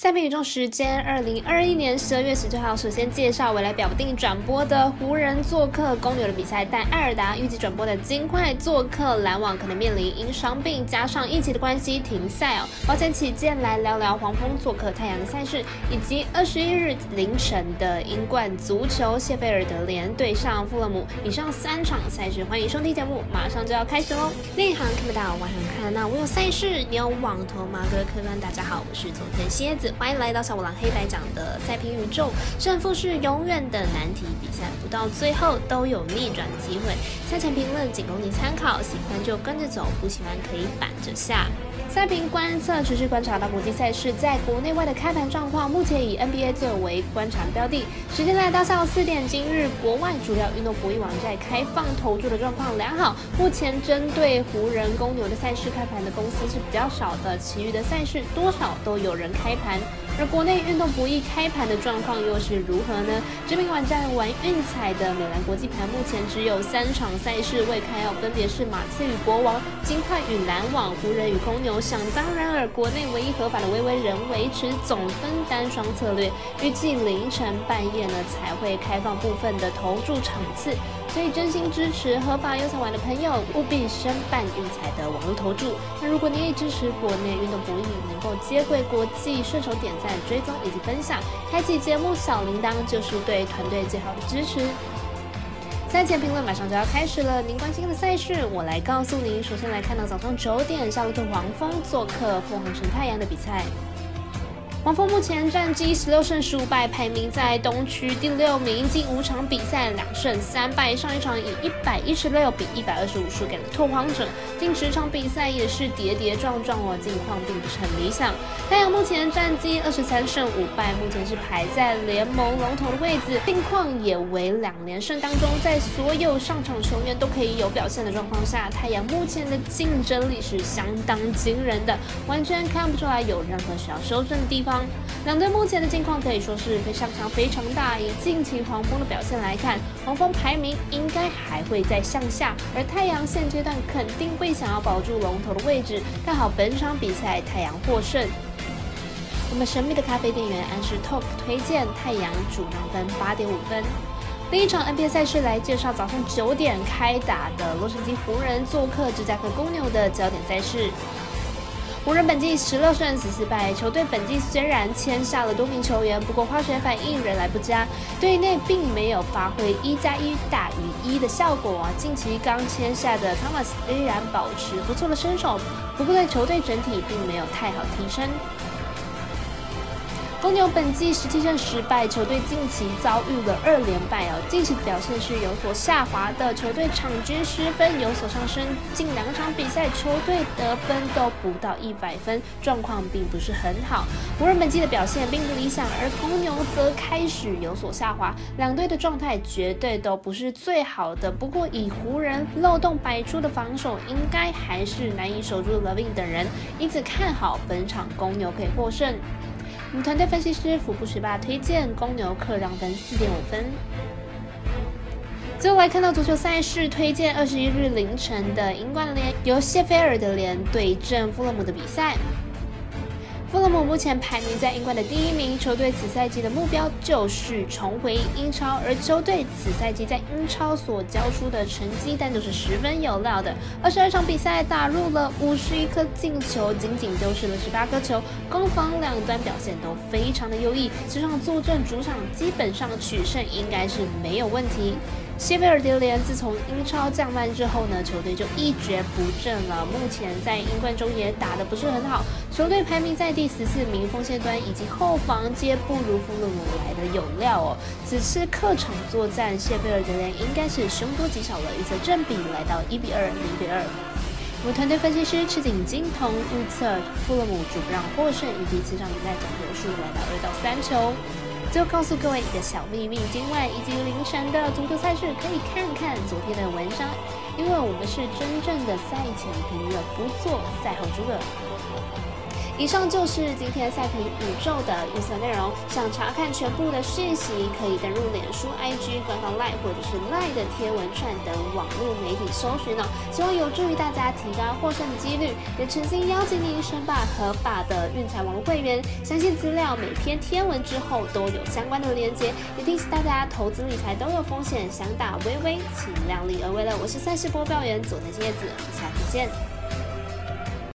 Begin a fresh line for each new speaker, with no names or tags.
赛评宇宙时间，二零二一年十二月十九号，首先介绍未来表定转播的湖人做客公牛的比赛，但艾尔达预计转播的金块做客篮网可能面临因伤病加上疫情的关系停赛哦。保险起见，来聊聊黄蜂做客太阳的赛事，以及二十一日凌晨的英冠足球谢菲尔德联对上富勒姆。以上三场赛事，欢迎收听节目，马上就要开始喽。另一行看不到，晚上看得到，我有赛事，你有网投吗？各位客官，大家好，我是昨天蝎子。欢迎来到小五郎黑白讲的赛评宇宙，胜负是永远的难题，比赛不到最后都有逆转机会。赛前评论仅供你参考，喜欢就跟着走，不喜欢可以反着下。赛评观测持续观察到国际赛事在国内外的开盘状况，目前以 NBA 最为观察标的。时间来到下午四点，今日国外主要运动博弈网站开放投注的状况良好。目前针对湖人、公牛的赛事开盘的公司是比较少的，其余的赛事多少都有人开盘。而国内运动博弈开盘的状况又是如何呢？知名网站玩运彩的美兰国际盘目前只有三场赛事未开哦，分别是马刺与国王、金块与篮网、湖人与公牛。想当然尔，国内唯一合法的微微仍维持总分单双策略，预计凌晨半夜呢才会开放部分的投注场次。所以真心支持合法优才玩的朋友，务必申办运彩的网络投注。那如果你也支持国内运动博弈能够接轨国际，顺手点赞、追踪以及分享，开启节目小铃铛，就是对团队最好的支持。赛前评论马上就要开始了，您关心的赛事我来告诉您。首先来看到早上九点，夏洛特黄蜂做客凤凰城太阳的比赛。黄蜂目前战绩十六胜十五败，排名在东区第六名。近五场比赛两胜三败，上一场以一百一十六比一百二十五输给了拓荒者。近十场比赛也是跌跌撞撞哦，近况并不是很理想。太阳目前战绩二十三胜五败，目前是排在联盟龙头的位置，近况也为两连胜当中，在所有上场球员都可以有表现的状况下，太阳目前的竞争力是相当惊人的，完全看不出来有任何需要修正的地方。两队目前的境况可以说是非常强、非常大。以近期黄蜂的表现来看，黄蜂排名应该还会再向下，而太阳现阶段肯定会想要保住龙头的位置。看好本场比赛太阳获胜。我们神秘的咖啡店员安士 Talk 推荐太阳主让分八点五分。另一场 NBA 赛事来介绍早上九点开打的洛杉矶湖人做客芝加哥公牛的焦点赛事。湖人本季十六胜十四败，球队本季虽然签下了多名球员，不过化学反应仍然不佳，队内并没有发挥一加一大于一的效果。近期刚签下的 Thomas 依然保持不错的身手，不过对球队整体并没有太好提升。公牛本季十七胜十败，球队近期遭遇了二连败哦。近期的表现是有所下滑的，球队场均失分有所上升，近两场比赛球队得分都不到一百分，状况并不是很好。湖人本季的表现并不理想，而公牛则开始有所下滑，两队的状态绝对都不是最好的。不过以湖人漏洞百出的防守，应该还是难以守住 Levin 等人，因此看好本场公牛可以获胜。我们团队分析师福布学霸推荐公牛客让分四点五分。最后来看到足球赛事，推荐二十一日凌晨的英冠联由谢菲尔德联对阵富勒姆的比赛。富勒姆目前排名在英冠的第一名，球队此赛季的目标就是重回英超，而球队此赛季在英超所交出的成绩单都是十分有料的。二十二场比赛打入了五十一颗进球，仅仅丢失了十八颗球，攻防两端表现都非常的优异。这场坐镇主场，基本上取胜应该是没有问题。谢菲尔德联自从英超降班之后呢，球队就一蹶不振了。目前在英冠中也打得不是很好，球队排名在第十四名，锋线端以及后防皆不如弗鲁姆来的有料哦。此次客场作战，谢菲尔德联应该是凶多吉少了，预测正比来到一比二、零比二。我们团队分析师赤井金童预测弗洛姆主让获胜，以及此场比赛总球数来到二到三球。就告诉各位一个小秘密，今晚以及凌晨的足球赛事可以看看昨天的文章，因为我们是真正的赛前评论，不做赛后诸葛。以上就是今天赛评宇宙的预测内容。想查看全部的讯息，可以登录脸书、IG 官方 Line 或者是 Line 的贴文串等网络媒体搜寻哦。希望有助于大家提高获胜的几率。也诚心邀请您申办合法的运财网络会员。相信资料每篇贴文之后都有相关的连接。也提醒大家，投资理财都有风险，想打微微，请量力而为了。我是赛事播报员佐藤叶子，我们下次见。